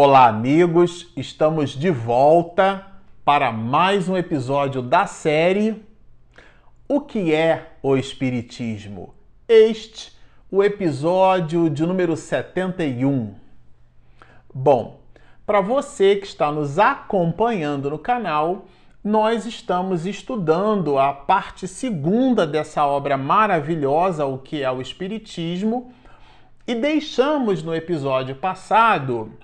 Olá, amigos! Estamos de volta para mais um episódio da série O que é o Espiritismo? Este, o episódio de número 71. Bom, para você que está nos acompanhando no canal, nós estamos estudando a parte segunda dessa obra maravilhosa, O que é o Espiritismo, e deixamos no episódio passado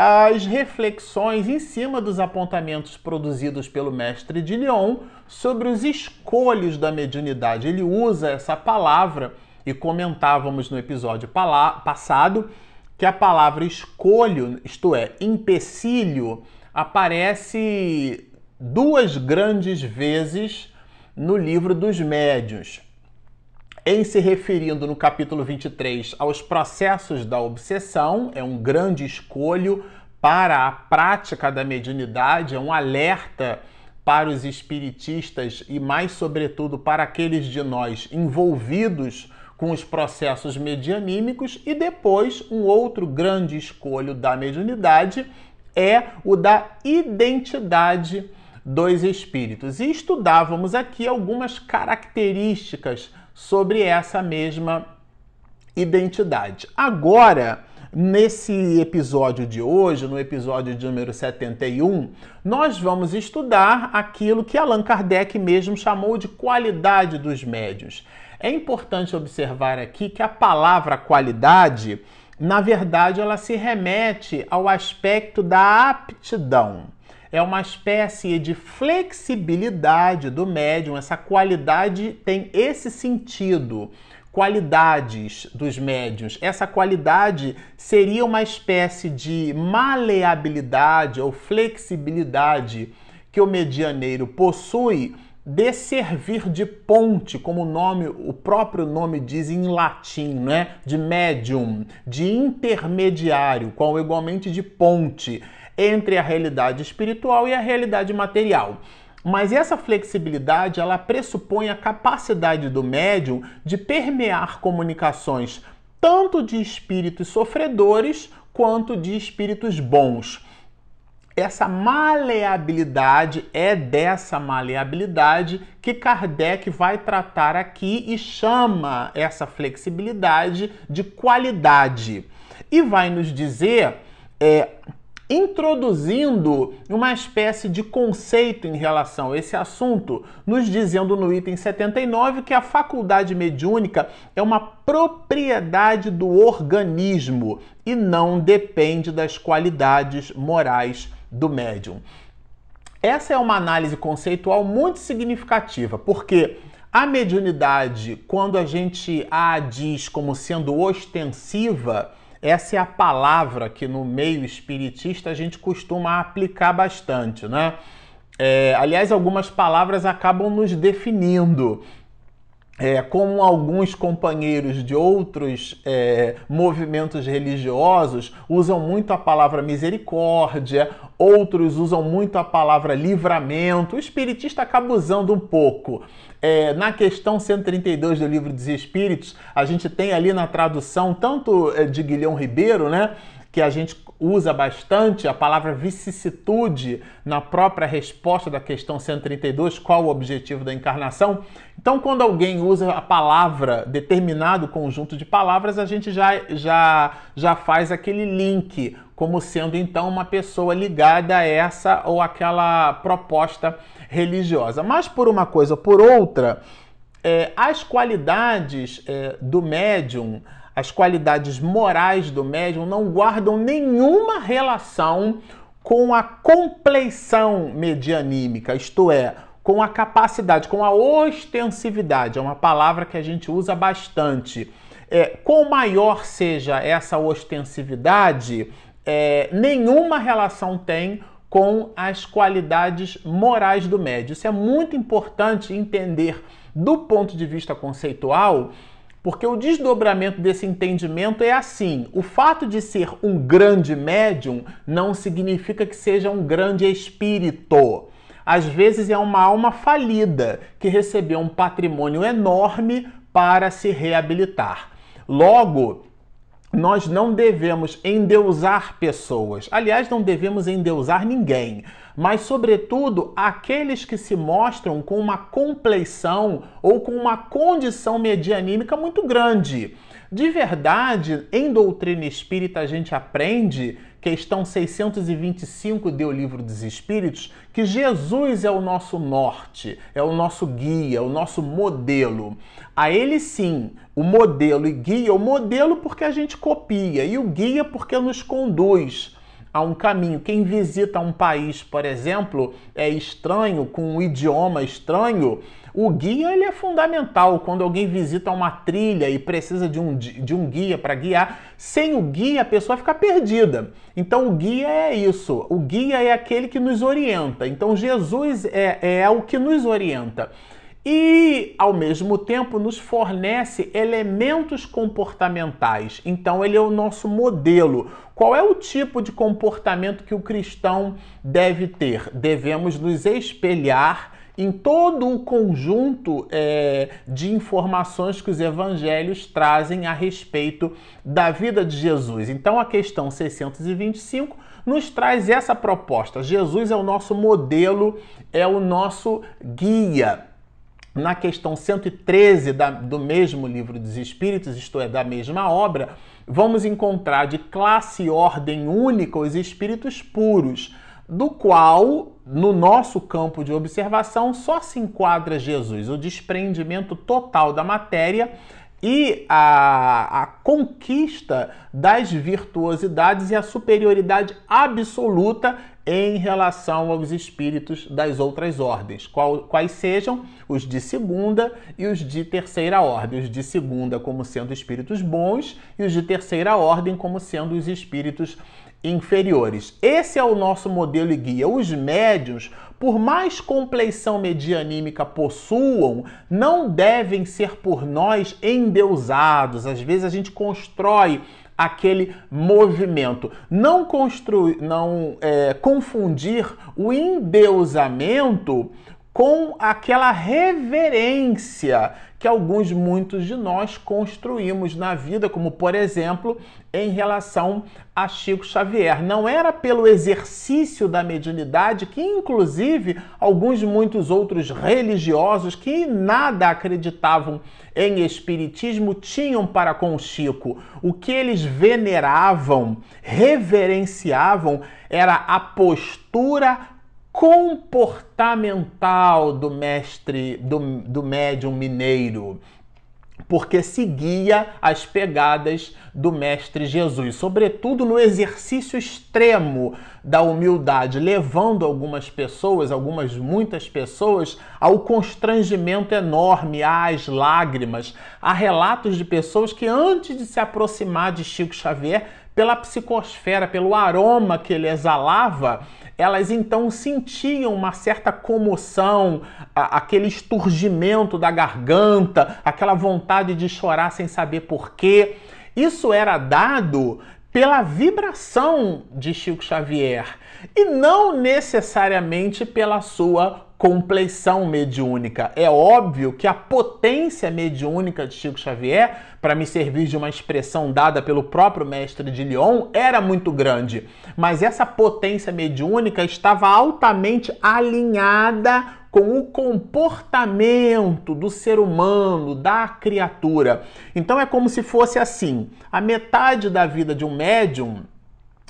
as reflexões em cima dos apontamentos produzidos pelo mestre de Lyon sobre os escolhos da mediunidade. Ele usa essa palavra e comentávamos no episódio passado que a palavra escolho, isto é, empecilho, aparece duas grandes vezes no livro dos médiuns em se referindo no capítulo 23 aos processos da obsessão, é um grande escolho para a prática da mediunidade, é um alerta para os espiritistas e, mais sobretudo, para aqueles de nós envolvidos com os processos medianímicos, e depois um outro grande escolho da mediunidade é o da identidade dos espíritos. E estudávamos aqui algumas características sobre essa mesma identidade. Agora, nesse episódio de hoje, no episódio de número 71, nós vamos estudar aquilo que Allan Kardec mesmo chamou de qualidade dos médios. É importante observar aqui que a palavra qualidade, na verdade, ela se remete ao aspecto da aptidão é uma espécie de flexibilidade do médium. Essa qualidade tem esse sentido. Qualidades dos médiums. Essa qualidade seria uma espécie de maleabilidade ou flexibilidade que o medianeiro possui de servir de ponte, como o nome, o próprio nome diz em latim, né? De médium, de intermediário, qual igualmente de ponte entre a realidade espiritual e a realidade material. Mas essa flexibilidade, ela pressupõe a capacidade do médium de permear comunicações tanto de espíritos sofredores quanto de espíritos bons. Essa maleabilidade é dessa maleabilidade que Kardec vai tratar aqui e chama essa flexibilidade de qualidade. E vai nos dizer é, introduzindo uma espécie de conceito em relação a esse assunto, nos dizendo no item 79 que a faculdade mediúnica é uma propriedade do organismo e não depende das qualidades morais do médium. Essa é uma análise conceitual muito significativa, porque a mediunidade, quando a gente a diz como sendo ostensiva, essa é a palavra que no meio espiritista a gente costuma aplicar bastante, né? É, aliás, algumas palavras acabam nos definindo. É, como alguns companheiros de outros é, movimentos religiosos usam muito a palavra misericórdia, outros usam muito a palavra livramento, o espiritista acaba usando um pouco. É, na questão 132 do Livro dos Espíritos, a gente tem ali na tradução, tanto é, de Guilhão Ribeiro, né? Que a gente usa bastante a palavra vicissitude na própria resposta da questão 132, qual o objetivo da encarnação. Então, quando alguém usa a palavra, determinado conjunto de palavras, a gente já, já, já faz aquele link, como sendo então uma pessoa ligada a essa ou aquela proposta religiosa. Mas por uma coisa ou por outra, é, as qualidades é, do médium, as qualidades morais do médium não guardam nenhuma relação com a compleição medianímica, isto é, com a capacidade, com a ostensividade, é uma palavra que a gente usa bastante. É, maior seja essa ostensividade, é, nenhuma relação tem com as qualidades morais do médio. Isso é muito importante entender do ponto de vista conceitual, porque o desdobramento desse entendimento é assim: o fato de ser um grande médium não significa que seja um grande espírito. Às vezes é uma alma falida que recebeu um patrimônio enorme para se reabilitar. Logo, nós não devemos endeusar pessoas. Aliás, não devemos endeusar ninguém, mas, sobretudo, aqueles que se mostram com uma compleição ou com uma condição medianímica muito grande. De verdade, em doutrina espírita a gente aprende questão 625 do Livro dos Espíritos, que Jesus é o nosso norte, é o nosso guia, o nosso modelo. A ele sim, o modelo e guia, o modelo porque a gente copia e o guia porque nos conduz a um caminho. Quem visita um país, por exemplo, é estranho, com um idioma estranho, o guia ele é fundamental. Quando alguém visita uma trilha e precisa de um, de um guia para guiar, sem o guia a pessoa fica perdida. Então o guia é isso. O guia é aquele que nos orienta. Então Jesus é, é o que nos orienta e, ao mesmo tempo, nos fornece elementos comportamentais. Então, ele é o nosso modelo. Qual é o tipo de comportamento que o cristão deve ter? Devemos nos espelhar em todo o conjunto é, de informações que os evangelhos trazem a respeito da vida de Jesus. Então, a questão 625 nos traz essa proposta. Jesus é o nosso modelo, é o nosso guia na questão 113 da, do mesmo livro dos Espíritos, isto é, da mesma obra, vamos encontrar de classe e ordem única os espíritos puros, do qual, no nosso campo de observação, só se enquadra Jesus, o desprendimento total da matéria e a, a, conquista das virtuosidades e a superioridade absoluta em relação aos espíritos das outras ordens, qual, quais sejam os de segunda e os de terceira ordem. Os de segunda como sendo espíritos bons e os de terceira ordem como sendo os espíritos inferiores. Esse é o nosso modelo e guia. Os médios, por mais compleição medianímica possuam, não devem ser por nós endeusados. Às vezes a gente constrói aquele movimento. Não construir, não é, confundir o endeusamento com aquela reverência que alguns, muitos de nós construímos na vida, como por exemplo em relação a Chico Xavier. Não era pelo exercício da mediunidade que, inclusive, alguns, muitos outros religiosos que nada acreditavam em espiritismo tinham para com Chico. O que eles veneravam, reverenciavam, era a postura comportamental do mestre, do, do médium mineiro, porque seguia as pegadas do Mestre Jesus, sobretudo no exercício extremo da humildade, levando algumas pessoas, algumas muitas pessoas, ao constrangimento enorme, às lágrimas. Há relatos de pessoas que antes de se aproximar de Chico Xavier, pela psicosfera, pelo aroma que ele exalava, elas então sentiam uma certa comoção, aquele esturgimento da garganta, aquela vontade de chorar sem saber porquê. Isso era dado pela vibração de Chico Xavier e não necessariamente pela sua compleição mediúnica. É óbvio que a potência mediúnica de Chico Xavier, para me servir de uma expressão dada pelo próprio mestre de Lyon, era muito grande, mas essa potência mediúnica estava altamente alinhada com o comportamento do ser humano, da criatura. Então é como se fosse assim: a metade da vida de um médium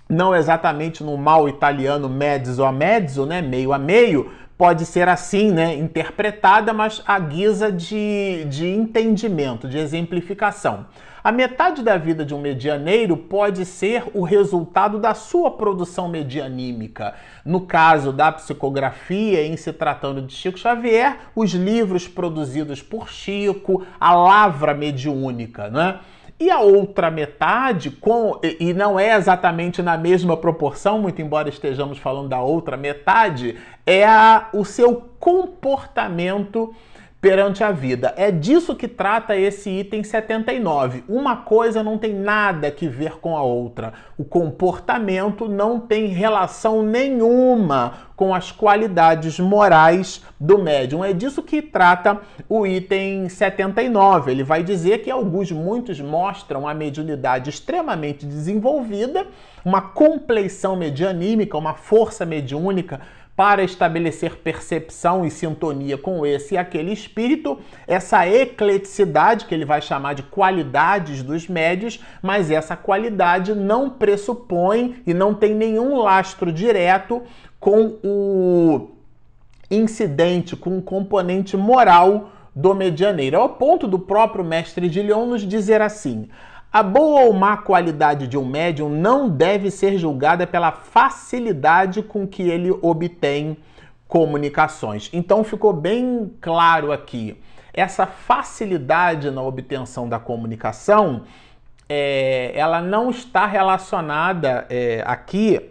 não exatamente no mal italiano mezzo a mezzo, né, meio a meio, pode ser assim, né, interpretada, mas à guisa de, de entendimento, de exemplificação. A metade da vida de um medianeiro pode ser o resultado da sua produção medianímica. No caso da psicografia, em se tratando de Chico Xavier, os livros produzidos por Chico, a lavra mediúnica, né? E a outra metade, com, e não é exatamente na mesma proporção, muito embora estejamos falando da outra metade, é a, o seu comportamento perante a vida. É disso que trata esse item 79. Uma coisa não tem nada que ver com a outra. O comportamento não tem relação nenhuma com as qualidades morais do médium. É disso que trata o item 79. Ele vai dizer que alguns, muitos mostram a mediunidade extremamente desenvolvida, uma compleição medianímica, uma força mediúnica para estabelecer percepção e sintonia com esse e aquele espírito, essa ecleticidade, que ele vai chamar de qualidades dos médios, mas essa qualidade não pressupõe e não tem nenhum lastro direto com o incidente, com o componente moral do medianeiro. É o ponto do próprio mestre de Lyon nos dizer assim: a boa ou má qualidade de um médium não deve ser julgada pela facilidade com que ele obtém comunicações. Então ficou bem claro aqui. Essa facilidade na obtenção da comunicação, é, ela não está relacionada é, aqui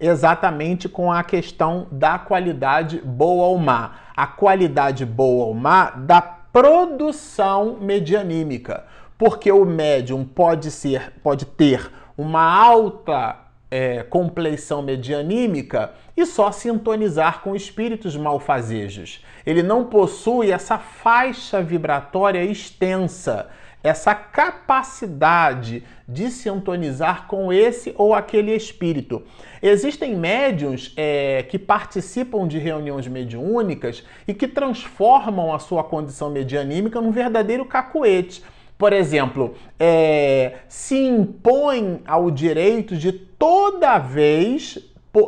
exatamente com a questão da qualidade boa ou má. A qualidade boa ou má da produção medianímica porque o médium pode ser, pode ter uma alta é, compleição medianímica e só sintonizar com espíritos malfazejos. Ele não possui essa faixa vibratória extensa, essa capacidade de sintonizar com esse ou aquele espírito. Existem médiums é, que participam de reuniões mediúnicas e que transformam a sua condição medianímica num verdadeiro cacuete por exemplo, é, se impõe ao direito de toda vez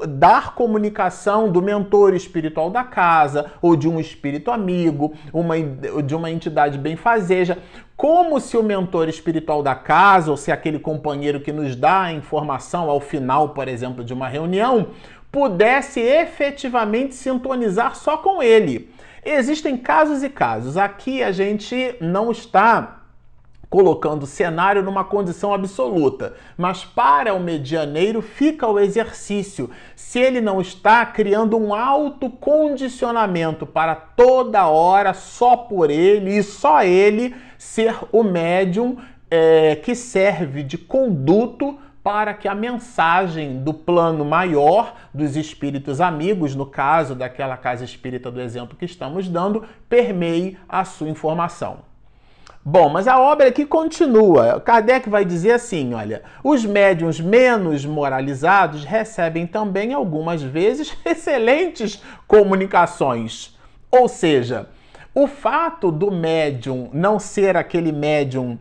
dar comunicação do mentor espiritual da casa ou de um espírito amigo, uma, de uma entidade benfazeja, como se o mentor espiritual da casa ou se aquele companheiro que nos dá a informação ao final, por exemplo, de uma reunião, pudesse efetivamente sintonizar só com ele. Existem casos e casos. Aqui a gente não está colocando o cenário numa condição absoluta. Mas para o medianeiro fica o exercício. Se ele não está criando um autocondicionamento para toda hora, só por ele e só ele ser o médium é, que serve de conduto para que a mensagem do plano maior dos espíritos amigos, no caso daquela casa espírita do exemplo que estamos dando, permeie a sua informação. Bom, mas a obra aqui continua. Kardec vai dizer assim: olha, os médiums menos moralizados recebem também algumas vezes excelentes comunicações. Ou seja, o fato do médium não ser aquele médium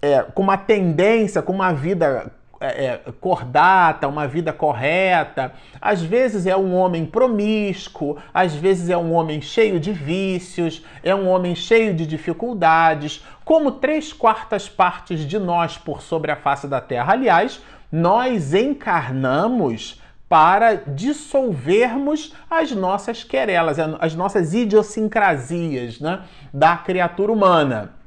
é, com uma tendência, com uma vida é, é, cordata, uma vida correta. Às vezes é um homem promíscuo, às vezes é um homem cheio de vícios, é um homem cheio de dificuldades. Como três quartas partes de nós por sobre a face da terra, aliás, nós encarnamos para dissolvermos as nossas querelas, as nossas idiosincrasias né, da criatura humana.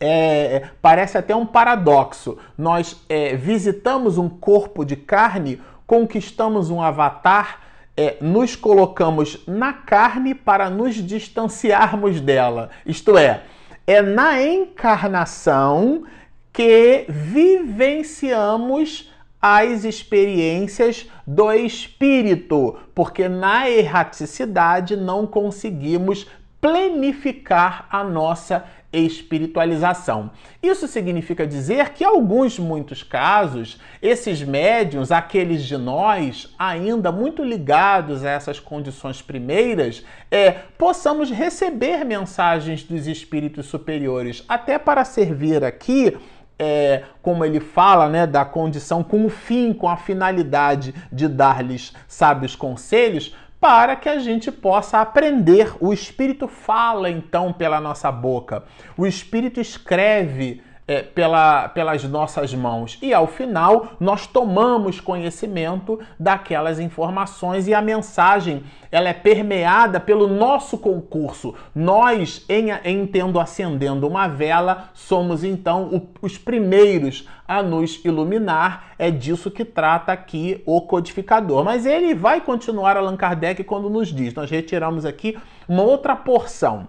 É, é, parece até um paradoxo. Nós é, visitamos um corpo de carne, conquistamos um avatar, é, nos colocamos na carne para nos distanciarmos dela. Isto é, é na encarnação que vivenciamos as experiências do espírito, porque na erraticidade não conseguimos planificar a nossa espiritualização. Isso significa dizer que, em alguns, muitos casos, esses médiums, aqueles de nós ainda muito ligados a essas condições primeiras, é, possamos receber mensagens dos espíritos superiores, até para servir aqui é, como ele fala, né, da condição com o fim, com a finalidade de dar-lhes sábios conselhos, para que a gente possa aprender. O Espírito fala então pela nossa boca, o Espírito escreve é, pela, pelas nossas mãos. E ao final, nós tomamos conhecimento daquelas informações e a mensagem ela é permeada pelo nosso concurso. Nós, em, em tendo acendendo uma vela, somos então o, os primeiros a nos iluminar. É disso que trata aqui o codificador. Mas ele vai continuar Allan Kardec quando nos diz: nós retiramos aqui uma outra porção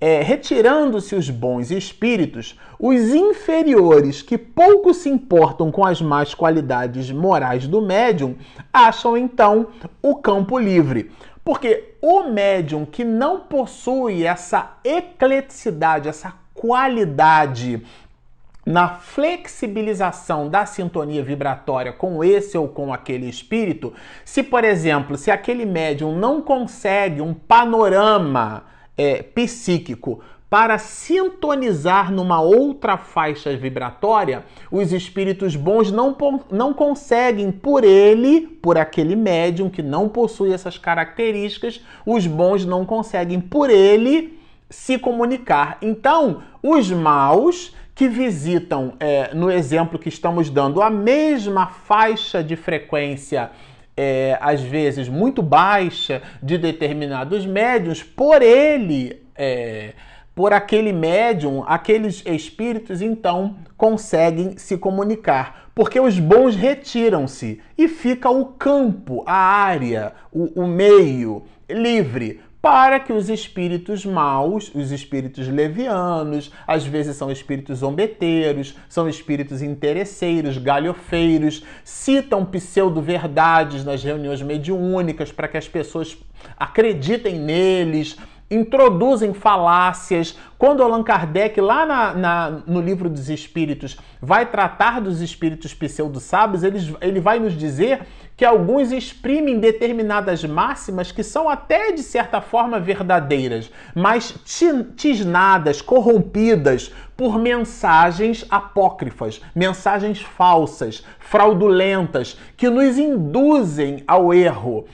é, retirando-se os bons espíritos, os inferiores, que pouco se importam com as más qualidades morais do médium, acham então o campo livre. Porque o médium que não possui essa ecleticidade, essa qualidade na flexibilização da sintonia vibratória com esse ou com aquele espírito, se, por exemplo, se aquele médium não consegue um panorama é, psíquico para sintonizar numa outra faixa vibratória, os espíritos bons não, não conseguem, por ele, por aquele médium que não possui essas características, os bons não conseguem, por ele, se comunicar. Então, os maus que visitam, é, no exemplo que estamos dando, a mesma faixa de frequência é, às vezes muito baixa de determinados médiums, por ele, é, por aquele médium, aqueles espíritos então conseguem se comunicar, porque os bons retiram-se e fica o campo, a área, o, o meio livre para que os espíritos maus, os espíritos levianos, às vezes são espíritos zombeteiros, são espíritos interesseiros, galhofeiros, citam pseudo-verdades nas reuniões mediúnicas para que as pessoas acreditem neles, introduzem falácias. Quando Allan Kardec, lá na, na, no livro dos Espíritos, vai tratar dos espíritos pseudo-sábios, ele, ele vai nos dizer que alguns exprimem determinadas máximas que são até de certa forma verdadeiras, mas tisnadas, corrompidas por mensagens apócrifas, mensagens falsas, fraudulentas, que nos induzem ao erro.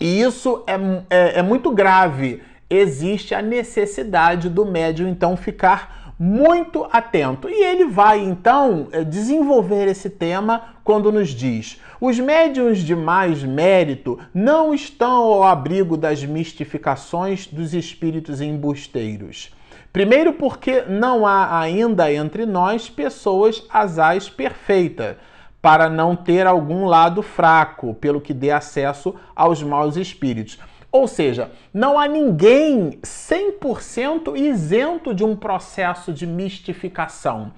E isso é, é, é muito grave existe a necessidade do médium então ficar muito atento. E ele vai então eh, desenvolver esse tema quando nos diz: os médiums de mais mérito não estão ao abrigo das mistificações dos espíritos embusteiros. Primeiro, porque não há ainda entre nós pessoas asais perfeitas, para não ter algum lado fraco, pelo que dê acesso aos maus espíritos. Ou seja, não há ninguém 100% isento de um processo de mistificação.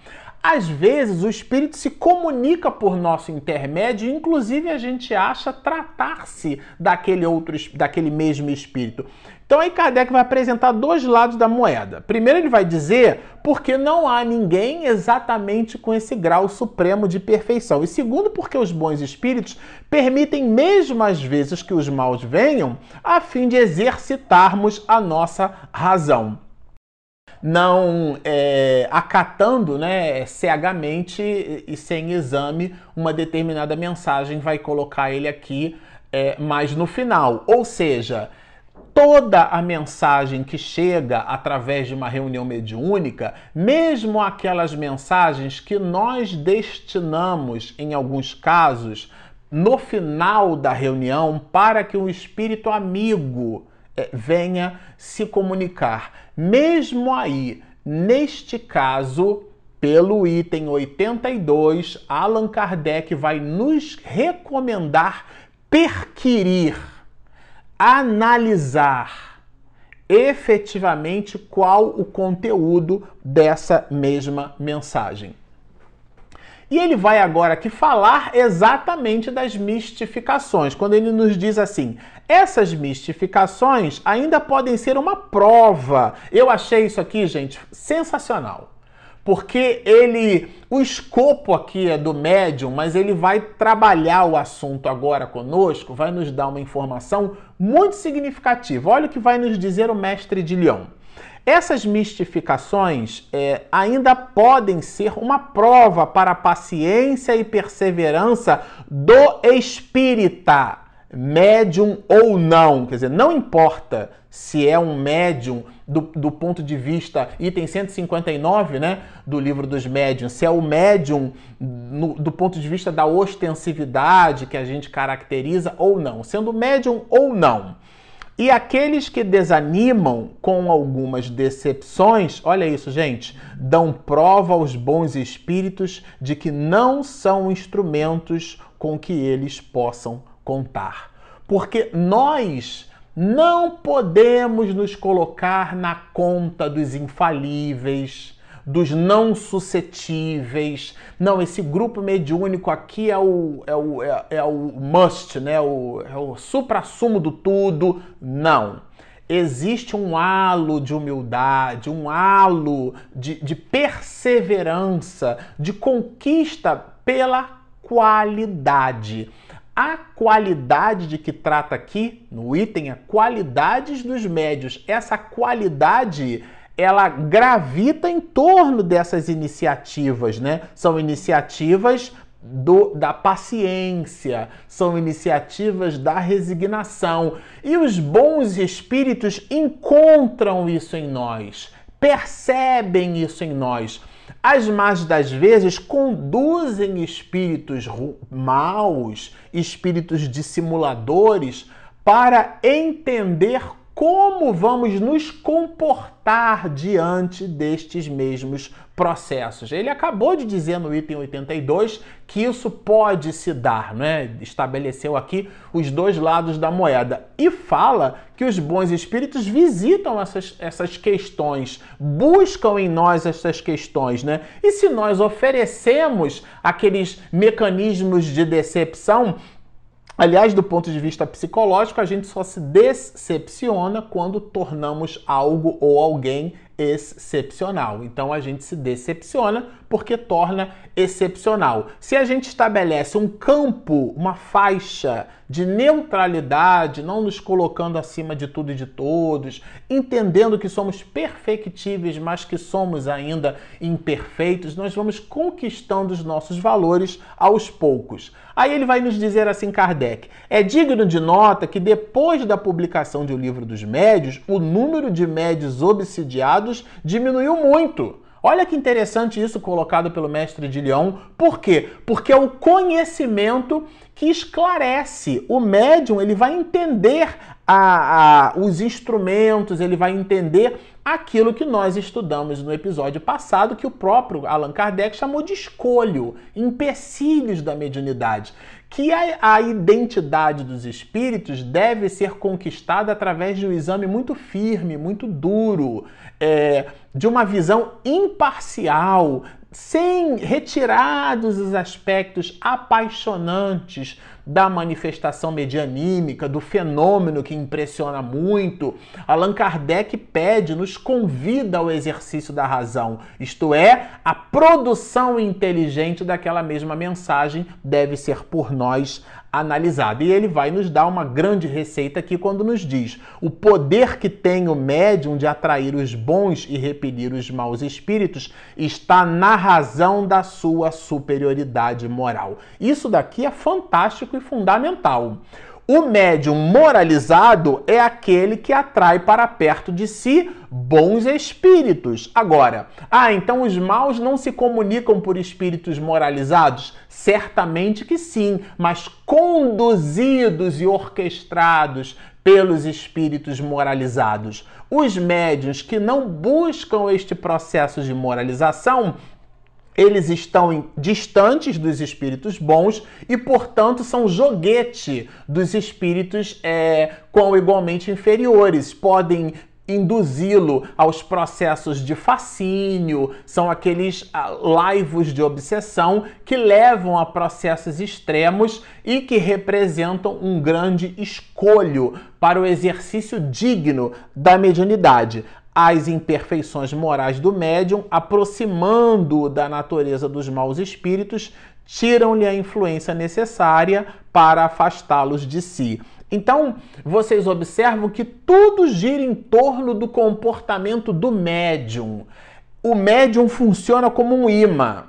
Às vezes o espírito se comunica por nosso intermédio, inclusive a gente acha tratar-se daquele outro daquele mesmo espírito. Então aí Kardec vai apresentar dois lados da moeda. Primeiro ele vai dizer porque não há ninguém exatamente com esse grau supremo de perfeição. E segundo, porque os bons espíritos permitem mesmo às vezes que os maus venham a fim de exercitarmos a nossa razão não é, acatando né, cegamente e sem exame uma determinada mensagem, vai colocar ele aqui é, mais no final. Ou seja, toda a mensagem que chega através de uma reunião mediúnica, mesmo aquelas mensagens que nós destinamos, em alguns casos, no final da reunião, para que o espírito amigo é, venha se comunicar. Mesmo aí, neste caso, pelo item 82, Allan Kardec vai nos recomendar perquirir, analisar efetivamente qual o conteúdo dessa mesma mensagem. E ele vai agora aqui falar exatamente das mistificações, quando ele nos diz assim: essas mistificações ainda podem ser uma prova. Eu achei isso aqui, gente, sensacional. Porque ele, o escopo aqui é do médium, mas ele vai trabalhar o assunto agora conosco, vai nos dar uma informação muito significativa. Olha o que vai nos dizer o mestre de Lyon. Essas mistificações é, ainda podem ser uma prova para a paciência e perseverança do espírita médium ou não. Quer dizer, não importa se é um médium do, do ponto de vista, item 159 né, do livro dos médiums, se é o médium no, do ponto de vista da ostensividade que a gente caracteriza ou não, sendo médium ou não. E aqueles que desanimam com algumas decepções, olha isso, gente, dão prova aos bons espíritos de que não são instrumentos com que eles possam contar. Porque nós não podemos nos colocar na conta dos infalíveis, dos não suscetíveis. Não, esse grupo mediúnico aqui é o, é o, é, é o must, né? O, é o supra-sumo do tudo. Não. Existe um halo de humildade, um halo de, de perseverança, de conquista pela qualidade. A qualidade de que trata aqui, no item, a qualidades dos médios. Essa qualidade ela gravita em torno dessas iniciativas, né? São iniciativas do, da paciência, são iniciativas da resignação. E os bons espíritos encontram isso em nós, percebem isso em nós as más das vezes conduzem espíritos maus, espíritos dissimuladores, para entender como vamos nos comportar diante destes mesmos processos. Ele acabou de dizer no item 82 que isso pode se dar, né? Estabeleceu aqui os dois lados da moeda e fala que os bons espíritos visitam essas, essas questões, buscam em nós essas questões, né? E se nós oferecemos aqueles mecanismos de decepção, Aliás, do ponto de vista psicológico, a gente só se decepciona quando tornamos algo ou alguém excepcional. Então a gente se decepciona porque torna excepcional. Se a gente estabelece um campo, uma faixa de neutralidade, não nos colocando acima de tudo e de todos, entendendo que somos perfectíveis, mas que somos ainda imperfeitos, nós vamos conquistando os nossos valores aos poucos. Aí ele vai nos dizer assim, Kardec: é digno de nota que depois da publicação de O Livro dos Médios, o número de médios obsidiados diminuiu muito. Olha que interessante isso colocado pelo mestre de Lyon. Por quê? Porque é o conhecimento que esclarece. O médium ele vai entender a, a, os instrumentos, ele vai entender aquilo que nós estudamos no episódio passado, que o próprio Allan Kardec chamou de escolho, empecilhos da mediunidade. Que a, a identidade dos espíritos deve ser conquistada através de um exame muito firme, muito duro, é, de uma visão imparcial, sem retirados os aspectos apaixonantes da manifestação medianímica, do fenômeno que impressiona muito, Allan Kardec pede, nos convida ao exercício da razão, isto é, a produção inteligente daquela mesma mensagem deve ser por nós analisada. E ele vai nos dar uma grande receita aqui quando nos diz: o poder que tem o médium de atrair os bons e repelir os maus espíritos está na razão da sua superioridade moral. Isso daqui é fantástico e fundamental. O médium moralizado é aquele que atrai para perto de si bons espíritos. Agora, ah, então os maus não se comunicam por espíritos moralizados? Certamente que sim, mas conduzidos e orquestrados pelos espíritos moralizados. Os médiuns que não buscam este processo de moralização eles estão distantes dos espíritos bons e, portanto, são joguete dos espíritos é, igualmente inferiores. Podem induzi-lo aos processos de fascínio, são aqueles ah, laivos de obsessão que levam a processos extremos e que representam um grande escolho para o exercício digno da mediunidade as imperfeições morais do médium, aproximando-o da natureza dos maus espíritos, tiram-lhe a influência necessária para afastá-los de si. Então, vocês observam que tudo gira em torno do comportamento do médium. O médium funciona como um imã.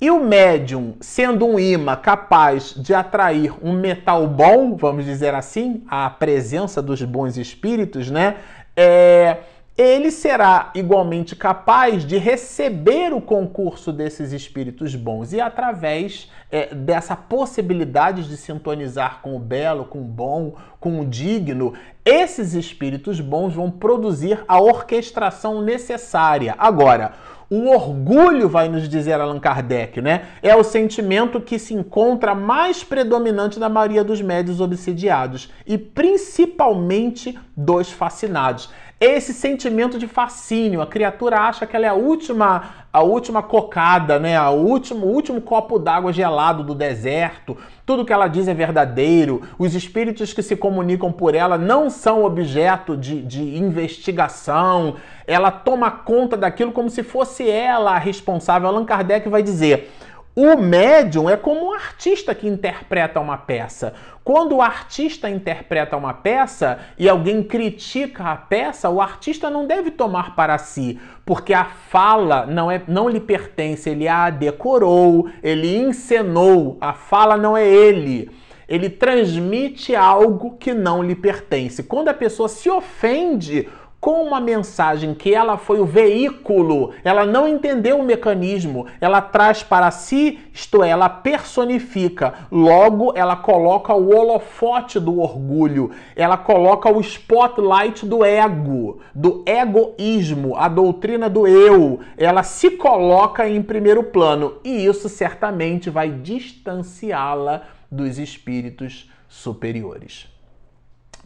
E o médium, sendo um imã capaz de atrair um metal bom, vamos dizer assim, a presença dos bons espíritos, né? É, ele será igualmente capaz de receber o concurso desses espíritos bons e através é, dessa possibilidade de sintonizar com o belo, com o bom, com o digno, esses espíritos bons vão produzir a orquestração necessária. Agora, o orgulho, vai nos dizer Allan Kardec, né? É o sentimento que se encontra mais predominante na maioria dos médios obsidiados e principalmente dos fascinados esse sentimento de fascínio. A criatura acha que ela é a última, a última cocada, né? A último, o último copo d'água gelado do deserto. Tudo que ela diz é verdadeiro. Os espíritos que se comunicam por ela não são objeto de, de investigação. Ela toma conta daquilo como se fosse ela a responsável. Allan Kardec vai dizer. O médium é como um artista que interpreta uma peça. Quando o artista interpreta uma peça e alguém critica a peça, o artista não deve tomar para si, porque a fala não, é, não lhe pertence, ele a decorou, ele encenou, a fala não é ele. Ele transmite algo que não lhe pertence. Quando a pessoa se ofende com uma mensagem que ela foi o veículo, ela não entendeu o mecanismo, ela traz para si, isto é, ela personifica, logo ela coloca o holofote do orgulho, ela coloca o spotlight do ego, do egoísmo, a doutrina do eu, ela se coloca em primeiro plano e isso certamente vai distanciá-la dos espíritos superiores.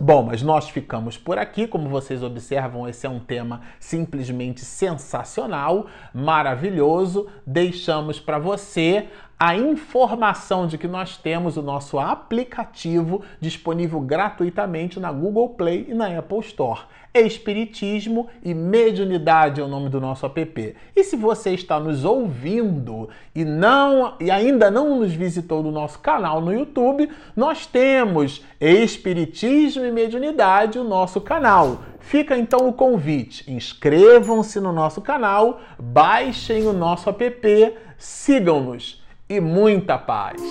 Bom, mas nós ficamos por aqui. Como vocês observam, esse é um tema simplesmente sensacional, maravilhoso. Deixamos para você a informação de que nós temos o nosso aplicativo disponível gratuitamente na Google Play e na Apple Store. Espiritismo e Mediunidade é o nome do nosso app. E se você está nos ouvindo e não e ainda não nos visitou no nosso canal no YouTube, nós temos Espiritismo e Mediunidade, o nosso canal. Fica então o convite: inscrevam-se no nosso canal, baixem o nosso app, sigam-nos e muita paz.